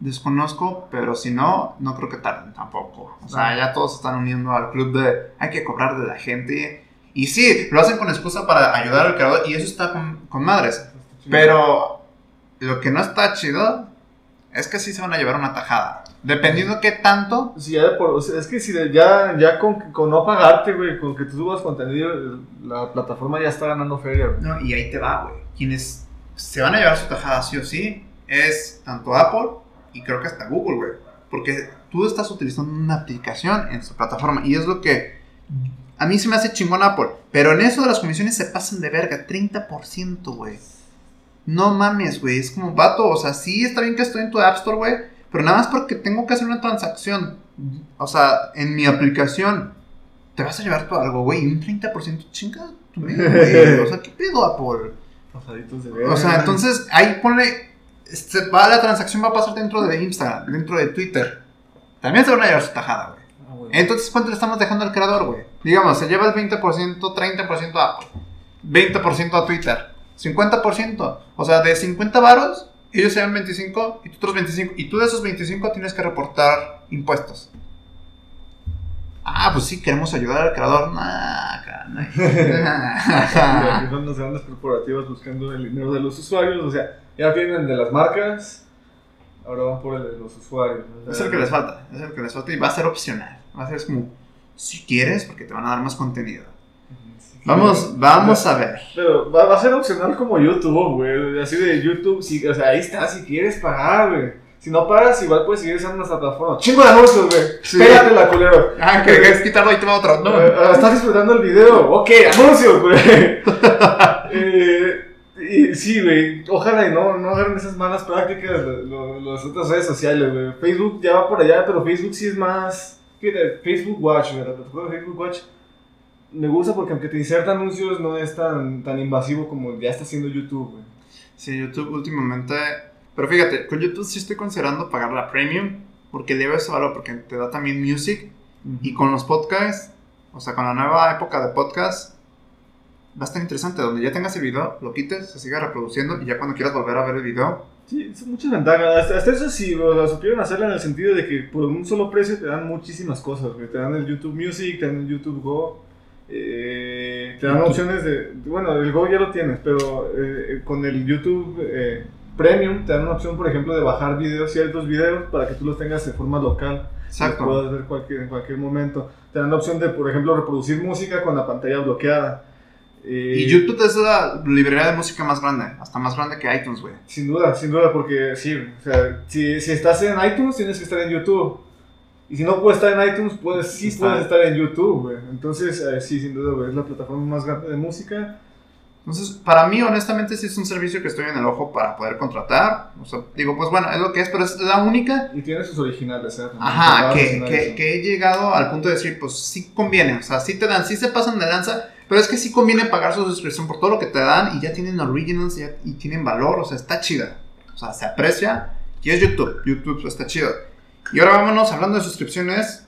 Desconozco, pero si no, no creo que tarden tampoco. O sea, Ah. ya todos están uniendo al club de hay que cobrar de la gente. Y sí, lo hacen con excusa para ayudar al creador y eso está con, con madres. Pero lo que no está chido es que sí se van a llevar una tajada. Dependiendo qué tanto, Si ya de por- o sea, es que si de- ya, ya con, con no pagarte, güey, con que tú subas contenido, la plataforma ya está ganando feria, güey. No, y ahí te va, güey. Quienes se van a llevar su tajada sí o sí es tanto Apple y creo que hasta Google, güey. Porque tú estás utilizando una aplicación en su plataforma y es lo que a mí se me hace chingón Apple. Pero en eso de las comisiones se pasan de verga, 30%, güey. No mames, güey. Es como vato, o sea, sí está bien que estoy en tu App Store, güey. Pero nada más porque tengo que hacer una transacción. O sea, en mi aplicación. Te vas a llevar tú algo, güey. Un 30% chinga tu güey. O sea, ¿qué pedo, Apple? Pasaditos de O verga. sea, entonces ahí ponle. Se va, la transacción va a pasar dentro de Instagram, dentro de Twitter. También se van a llevar su tajada, güey. Entonces, ¿cuánto le estamos dejando al creador, güey? Digamos, se lleva el 20%, 30% a Apple, 20% a Twitter, 50%. O sea, de 50 varos, ellos se llevan 25 y tú otros 25. Y tú de esos 25 tienes que reportar impuestos. Ah, pues sí, queremos ayudar al creador. Nah, cara. son las grandes corporativas buscando el dinero de los usuarios, o sea, ya vienen de las marcas, ahora van por el de los usuarios. Es el que les falta, es el que les falta y va a ser opcional. Va a ser como, si quieres, porque te van a dar más contenido. sí, Vamos, vamos a ver. Pero va, va a ser opcional como YouTube, güey. Así de YouTube, si, o sea, ahí está, si quieres pagar, güey. Si no pagas, igual puedes seguir usando nuestra plataforma. Chingo de anuncios, güey. Sí. Pégatela, culero. Ah, que quieres quitarlo y te va otro. No. Eh, ah, estás disfrutando el video. Ok, anuncios, güey. eh, y sí, güey. Ojalá y no, no agarren esas malas prácticas las otras redes sociales, güey. Facebook ya va por allá, pero Facebook sí es más. Fíjate, Facebook Watch, güey. La plataforma de Facebook Watch me gusta porque aunque te inserta anuncios, no es tan, tan invasivo como ya está haciendo YouTube, güey. Sí, YouTube últimamente. Pero fíjate, con YouTube sí estoy considerando pagar la premium. Porque debe ese valor, porque te da también music. Y con los podcasts, o sea, con la nueva época de podcast, va a estar interesante. Donde ya tengas el video, lo quites, se siga reproduciendo. Y ya cuando quieras volver a ver el video, Sí, son muchas ventajas. Hasta, eso sí, o sea, supieron hacerla en el sentido de que por un solo precio te dan muchísimas cosas. güey. Te dan el YouTube Music, te dan el YouTube Go, eh, te dan YouTube. opciones de. Bueno, el Go ya lo tienes, pero eh, con el YouTube eh, Premium te dan una opción, por ejemplo, de bajar videos, ciertos videos, para que tú los tengas de forma local. Los exacto. puedas ver cualquier, en cualquier momento. Te dan la opción de, por ejemplo, reproducir música con la pantalla bloqueada. Eh, Y YouTube es la librería de música más grande, hasta más grande que iTunes, güey. Sin duda, sin duda, porque sí, o sea, si, si estás en iTunes tienes que estar en YouTube. Y si no puedes estar en iTunes, puedes, sí Está. puedes estar en YouTube, güey. Entonces, eh, sí, sin duda, güey, es la plataforma más grande de música. Entonces, para mí, honestamente, sí es un servicio que estoy en el ojo para poder contratar. O sea, digo, pues bueno, es lo que es, pero es la única. Y tiene sus originales, ¿eh? También, Ajá, que, que, que he llegado al punto de decir, pues sí conviene. O sea, sí te dan, sí se pasan de lanza, pero es que sí conviene pagar su suscripción por todo lo que te dan y ya tienen originals ya- y tienen valor. O sea, está chida. O sea, se aprecia. Y es YouTube. YouTube está chido. Y ahora vámonos hablando de suscripciones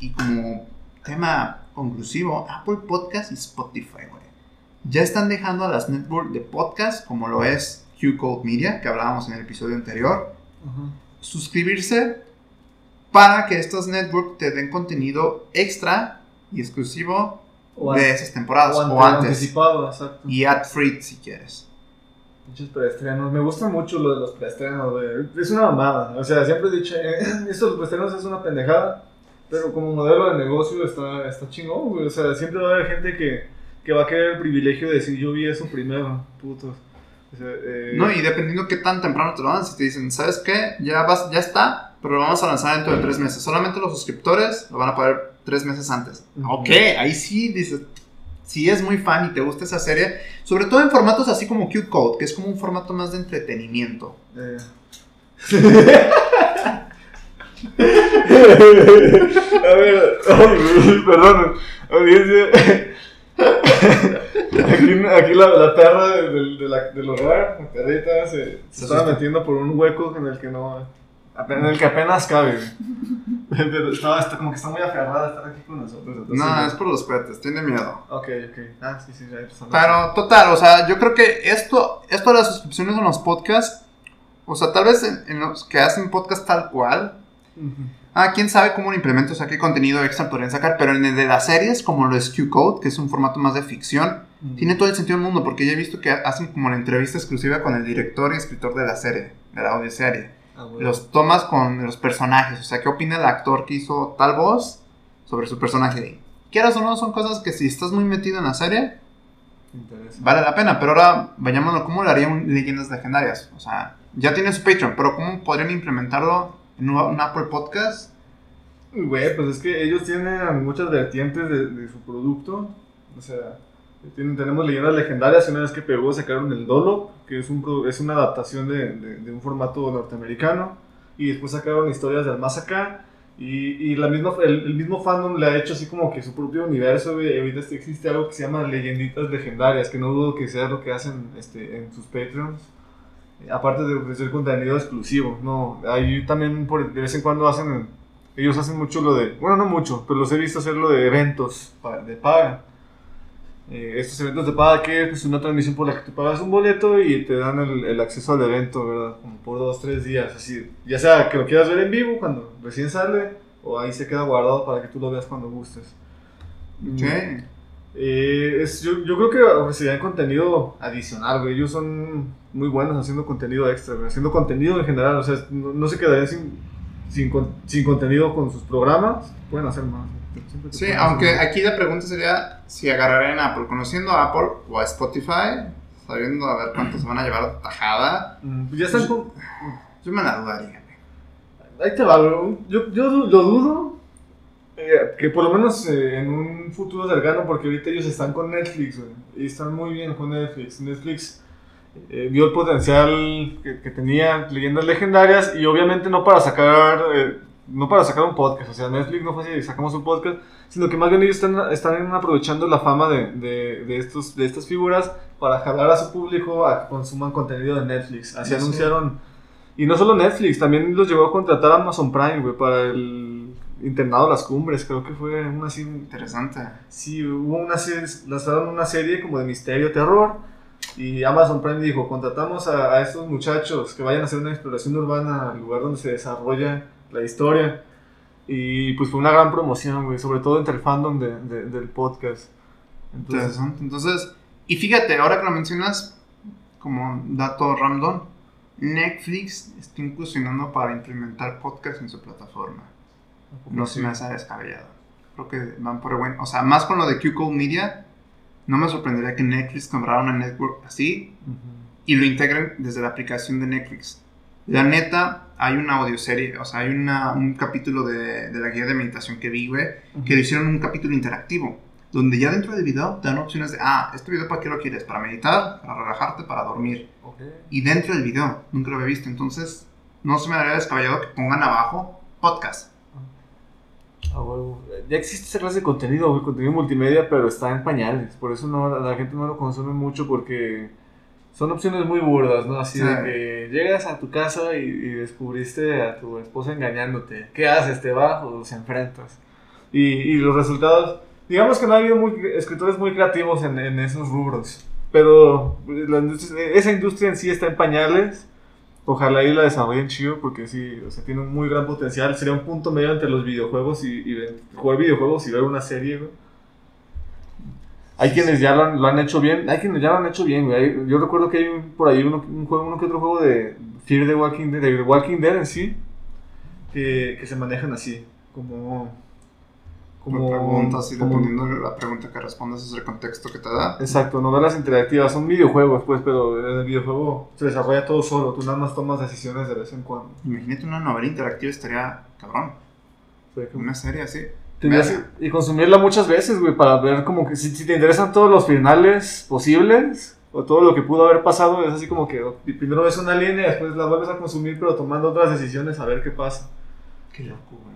y como tema conclusivo, Apple Podcast y Spotify, güey. Ya están dejando a las networks de podcast, como lo es Hugh Code Media, que hablábamos en el episodio anterior, Ajá. suscribirse para que estos networks te den contenido extra y exclusivo O, de esas temporadas o o, ante- antes. anticipado, exacto. Y ad free si quieres. Muchos preestrenos. Me gusta mucho lo de los preestrenos, güey. Es una mamada. O sea, siempre he dicho, eh, esto de los preestrenos es una pendejada. Pero como modelo de negocio está, está chingón, güey. O sea, siempre va a haber gente que, que va a querer el privilegio de decir, yo vi eso primero, putos. O sea, eh, No, y dependiendo qué tan temprano te lo dan, si te dicen, ¿sabes qué? Ya, vas, ya está, pero lo vamos a lanzar dentro de tres meses. Solamente los suscriptores lo van a pagar tres meses antes. Ok, ahí sí dices, si es muy fan y te gusta esa serie, sobre todo en formatos así como Q-Code, que es como un formato más de entretenimiento. Eh. A ver, ay, perdón, audiencia. Aquí, aquí la, la perra del, de la- del hogar, la perrita, se, se estaba metiendo por un hueco en el que no. En el que apenas cabe. Güey. Pero estaba, está- como que está muy aferrada a estar aquí con nosotros. entonces- No, es por los petes, tiene miedo. Ok, ok. Ah, sí, sí, ya empezando. Pero total, o sea, yo creo que esto, esto de las suscripciones en los podcasts, o sea, tal vez en, en los que hacen podcast tal cual, ah, quién sabe cómo lo implemento, o sea, qué contenido extra podrían sacar, pero en el de las series, como lo es Q-Code, que es un formato más de ficción, tiene todo el sentido del mundo, porque ya he visto que hacen como la entrevista exclusiva con el director y escritor de la serie, de la audioserie. Ah, bueno. Los tomas con los personajes, o sea, qué opina el actor que hizo tal voz sobre su personaje. Quieras o no, son cosas que si estás muy metido en la serie, vale la pena. Pero ahora, vayámonos, ¿cómo lo haría un Leyendas Legendarias? O sea, ya tiene su Patreon, pero ¿cómo podrían implementarlo en un, Apple Podcast? Güey, pues es que ellos tienen muchas vertientes de, de su producto. O sea, tenemos leyendas legendarias. Una vez que pegó, sacaron el Dolo, que es, un, es una adaptación de, de- de un formato norteamericano. Y después sacaron historias del más acá. Y, y la misma, el, el mismo fandom le ha hecho así como que su propio universo. Y ahorita existe algo que se llama leyenditas legendarias, que no dudo que sea lo que hacen este, en sus Patreons. Eh, Aparte de ofrecer contenido exclusivo, no, ahí también por, de vez en cuando hacen ellos hacen mucho lo de, bueno, no mucho, pero los he visto hacer lo de eventos de paga. Eh, estos eventos de paga que es pues, una transmisión por la que tú pagas un boleto y te dan el, el acceso al evento, ¿verdad? Como por dos, tres días, así. Ya sea que lo quieras ver en vivo cuando recién sale o ahí se queda guardado para que tú lo veas cuando gustes. Mm, Sí. eh, es, yo, yo creo que ofrecerían contenido adicional, güey. Ellos son muy buenos haciendo contenido extra, güey. Haciendo contenido en general. O sea, no, no se quedarían sin, sin, sin contenido con sus programas. Pueden hacer más. güey. Sí, hacer aunque aquí la pregunta sería si agarrarían a Apple, conociendo a Apple o a Spotify, sabiendo a ver cuánto se van a llevar tajada, Mm, pues ya están con... yo me la dudaría. güey. Ahí te va. Yo, lo dudo. eh, que por lo menos eh, en un futuro cercano, porque ahorita ellos están con Netflix, güey, y están muy bien con Netflix. Netflix eh, vio el potencial que, que tenía leyendas legendarias y obviamente no para sacar eh, no para sacar un podcast, o sea, Netflix no fue así, sacamos un podcast, sino que más bien ellos están, están aprovechando la fama de, de, de estos, de estas figuras para jalar a su público a que consuman contenido de Netflix. Así Sí. anunciaron, y no solo Netflix, también los llegó a contratar a Amazon Prime, güey, para el internado Las Cumbres, creo que fue una así, Interesante. Sí, hubo una serie, lanzaron una serie como de misterio, terror. Y Amazon Prime dijo, contratamos a, a estos muchachos que vayan a hacer una exploración urbana al lugar donde se desarrolla la historia. Y pues fue una gran promoción, güey, sobre todo entre el fandom de- de- del podcast. Entonces, Interesante. Entonces, y fíjate, ahora que lo mencionas, como dato random, Netflix está incursionando para implementar podcast en su plataforma. No se me hace descabellado. Creo que van por el buen. O sea, más con lo de QCode Media, no me sorprendería que Netflix comprara una network así Ujú. y lo integren desde la aplicación de Netflix. La neta, hay una audioserie, o sea, hay una, un capítulo de, de la guía de meditación que vi, güey, que lo hicieron un capítulo interactivo, donde ya dentro del video te dan opciones de, ah, este video para qué lo quieres, para meditar, para relajarte, para dormir. Y dentro del video, nunca lo había visto, entonces no se me daría descabellado que pongan abajo podcast. Huevo. Ya existe esa clase de contenido, contenido multimedia, pero está en pañales. Por eso no, la gente no lo consume mucho porque son opciones muy burdas, ¿no? Así Sí. de que llegas a tu casa y, y descubriste a tu esposa engañándote. ¿Qué haces? ¿Te vas o los enfrentas? Y, y los resultados, digamos que no ha habido muy- escritores muy creativos en, en esos rubros. Pero la industria- esa industria en sí está en pañales. Ojalá y la desarrollen chido porque sí, o sea, tiene un muy gran potencial. Sería un punto medio entre los videojuegos y, y jugar videojuegos y ver una serie, güey. Hay quienes ya lo han, lo han hecho bien, hay quienes ya lo han hecho bien, güey. Yo recuerdo que hay un- por ahí uno, un juego, uno que otro juego de Fear the Walking Dead, de Walking Dead en sí, que, que se manejan así, como... Como preguntas y como- dependiendo de la pregunta que respondas es el contexto que te da. Exacto, novelas interactivas, son videojuegos, pues, pero en el videojuego se desarrolla todo solo, tú nada más tomas decisiones de vez en cuando. Imagínate una novela interactiva, estaría cabrón. Una serie así. Y consumirla muchas veces, güey, para ver como que si, si te interesan todos los finales posibles o todo lo que pudo haber pasado, es así como que oh, primero ves una línea y después la vuelves a consumir, pero tomando otras decisiones a ver qué pasa. Qué loco, güey.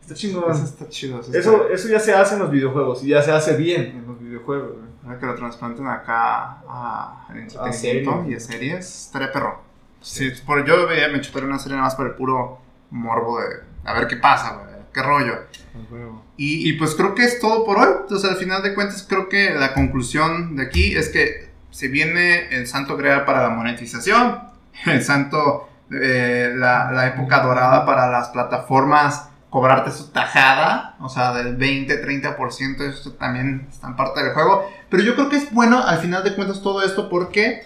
Está chingón. Eso está chido. Eso, Eso, está- eso ya se hace en los videojuegos y ya se hace bien en los videojuegos, güey. Ahora que lo trasplanten acá a, al entretenimiento y a series, estaría perro. Sí, por, yo me chutaría una serie nada más por el puro morbo de a ver qué pasa, güey, qué rollo. Y, y pues creo que es todo por hoy. Entonces, al final de cuentas, creo que la conclusión de aquí es que se viene el santo grial para la monetización, el santo, eh, la, la época dorada para las plataformas cobrarte su tajada, o sea, del 20-30%, esto también está en parte del juego. Pero yo creo que es bueno al final de cuentas todo esto porque,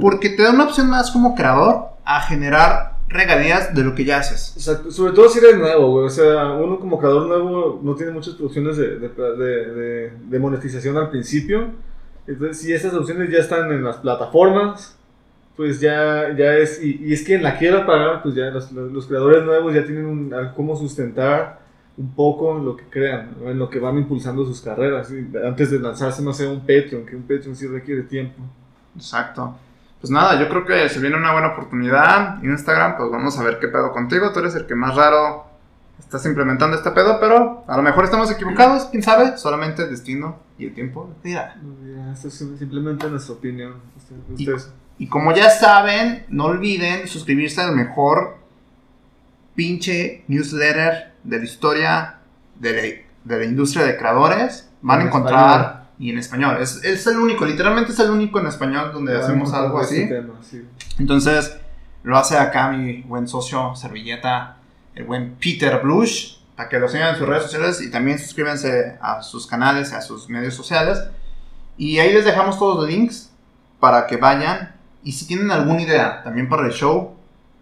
porque te da una opción más como creador a generar regalías de lo que ya haces. Exacto, sobre todo si eres nuevo, güey. O sea, uno como creador nuevo no tiene muchas opciones de, de, de- de- monetización al principio. Entonces, si esas opciones ya están en las plataformas, pues ya, ya es. Y, y es quien la quiera pagar, pues ya los, creadores nuevos ya tienen un, cómo sustentar un poco lo que crean, en lo que van impulsando sus carreras. Antes de lanzarse, no sé, un Patreon, que un Patreon sí requiere tiempo. Exacto. Pues nada, yo creo que se viene una buena oportunidad. Instagram, pues vamos a ver qué pedo contigo. Tú eres el que más raro estás implementando este pedo, pero a lo mejor estamos equivocados, quién sabe. Solamente el destino y el tiempo dirá. Esto es simplemente nuestra opinión. Ustedes- Y- como ya saben, no olviden suscribirse al mejor pinche newsletter de la historia de la, de la industria de creadores. Van a En encontrar. Y en español. Es, es el único, literalmente es el único en español donde hacemos Vamos a algo tocar así. tema, sí. Entonces, lo hace acá mi buen socio Servilleta, el buen Peter Blush, para que lo sigan en sus redes sociales y también suscríbanse a sus canales, a sus medios sociales. Y ahí les dejamos todos los links para que vayan. Y si tienen alguna idea también para el show,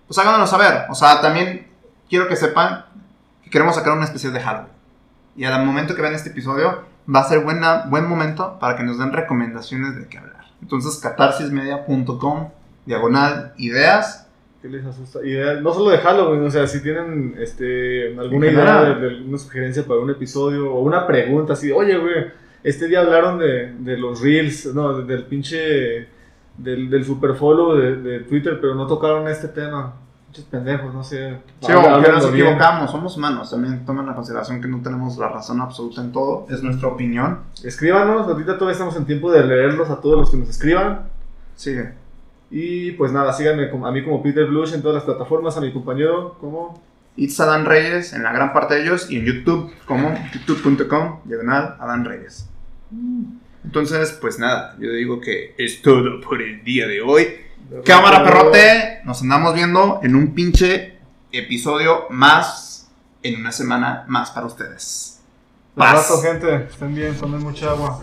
pues háganoslo saber. O sea, también quiero que sepan que queremos sacar una especial de Halloween. Y al momento que vean este episodio, va a ser buena, buen momento para que nos den recomendaciones de qué hablar. Entonces, catarsismedia.com, diagonal, ideas. ¿Qué les asusta? No solo de Halloween, o sea, si tienen este, alguna idea, de, de alguna sugerencia para un episodio o una pregunta así, oye, güey, este día hablaron de, de los reels, no, de- del pinche, del, del super follow de, de Twitter, pero no tocaron este tema. Muchos pendejos, no sé. Sí, Habla- aunque nos bien. equivocamos, somos humanos. También tomen la consideración que no tenemos la razón absoluta en todo. Es nuestra opinión. Escríbanos, ahorita todavía estamos en tiempo de leerlos a todos los que nos escriban. Sigue. Y pues nada, síganme a mí como Peter Blush en todas las plataformas, a mi compañero como It's Adán Reyes en la gran parte de ellos y en YouTube como youtube.com diagonal Adán Reyes. Entonces, pues nada, yo digo que es todo por el día de hoy. Cámara perrote, nos andamos viendo en un pinche episodio más en una semana más para ustedes. Paz. Paz. gente. Estén bien, tomen mucha agua.